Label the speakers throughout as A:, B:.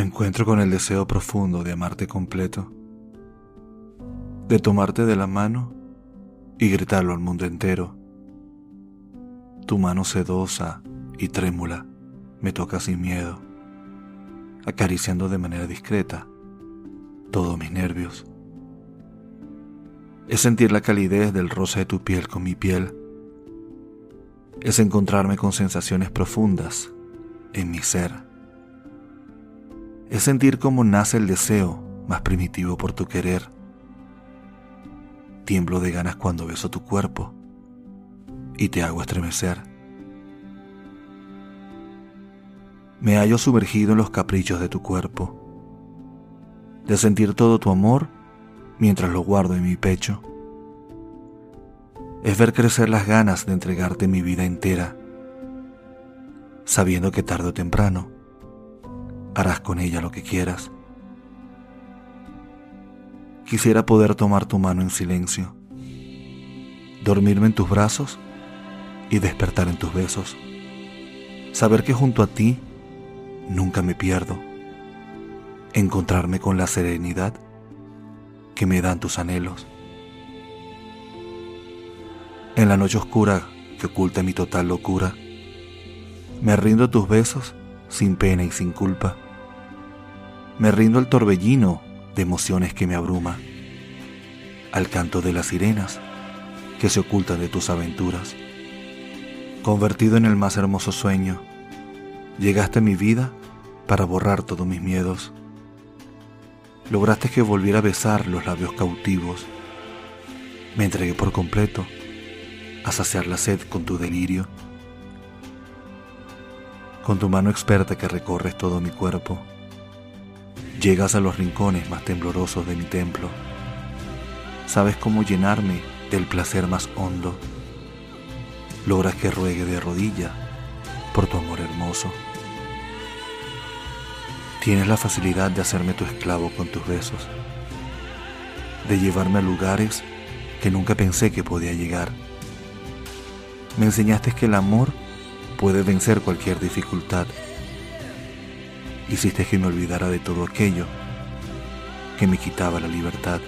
A: Me encuentro con el deseo profundo de amarte completo, de tomarte de la mano y gritarlo al mundo entero. Tu mano sedosa y trémula me toca sin miedo, acariciando de manera discreta todos mis nervios. Es sentir la calidez del rosa de tu piel con mi piel. Es encontrarme con sensaciones profundas en mi ser. Es sentir cómo nace el deseo más primitivo por tu querer. Tiemblo de ganas cuando beso tu cuerpo y te hago estremecer. Me hallo sumergido en los caprichos de tu cuerpo, de sentir todo tu amor mientras lo guardo en mi pecho. Es ver crecer las ganas de entregarte mi vida entera, sabiendo que tarde o temprano harás con ella lo que quieras. Quisiera poder tomar tu mano en silencio, dormirme en tus brazos y despertar en tus besos. Saber que junto a ti nunca me pierdo. Encontrarme con la serenidad que me dan tus anhelos. En la noche oscura que oculta mi total locura, me rindo a tus besos sin pena y sin culpa. Me rindo al torbellino de emociones que me abruma, al canto de las sirenas que se ocultan de tus aventuras. Convertido en el más hermoso sueño, llegaste a mi vida para borrar todos mis miedos. Lograste que volviera a besar los labios cautivos. Me entregué por completo a saciar la sed con tu delirio. Con tu mano experta que recorres todo mi cuerpo, llegas a los rincones más temblorosos de mi templo. Sabes cómo llenarme del placer más hondo. Logras que ruegue de rodilla por tu amor hermoso. Tienes la facilidad de hacerme tu esclavo con tus besos, de llevarme a lugares que nunca pensé que podía llegar. Me enseñaste que el amor puede vencer cualquier dificultad. Hiciste que me olvidara de todo aquello que me quitaba la libertad.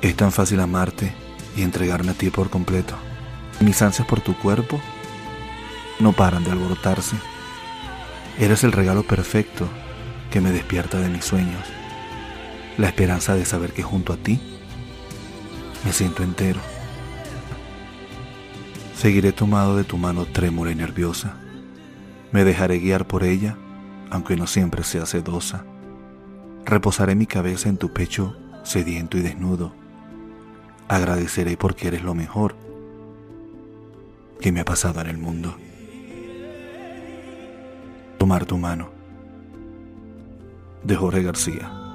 A: Es tan fácil amarte y entregarme a ti por completo. Mis ansias por tu cuerpo no paran de alborotarse. Eres el regalo perfecto que me despierta de mis sueños. La esperanza de saber que junto a ti me siento entero. Seguiré tomado de tu mano trémula y nerviosa. Me dejaré guiar por ella, aunque no siempre sea sedosa. Reposaré mi cabeza en tu pecho sediento y desnudo. Agradeceré porque eres lo mejor que me ha pasado en el mundo tomar tu mano. De Jorge García.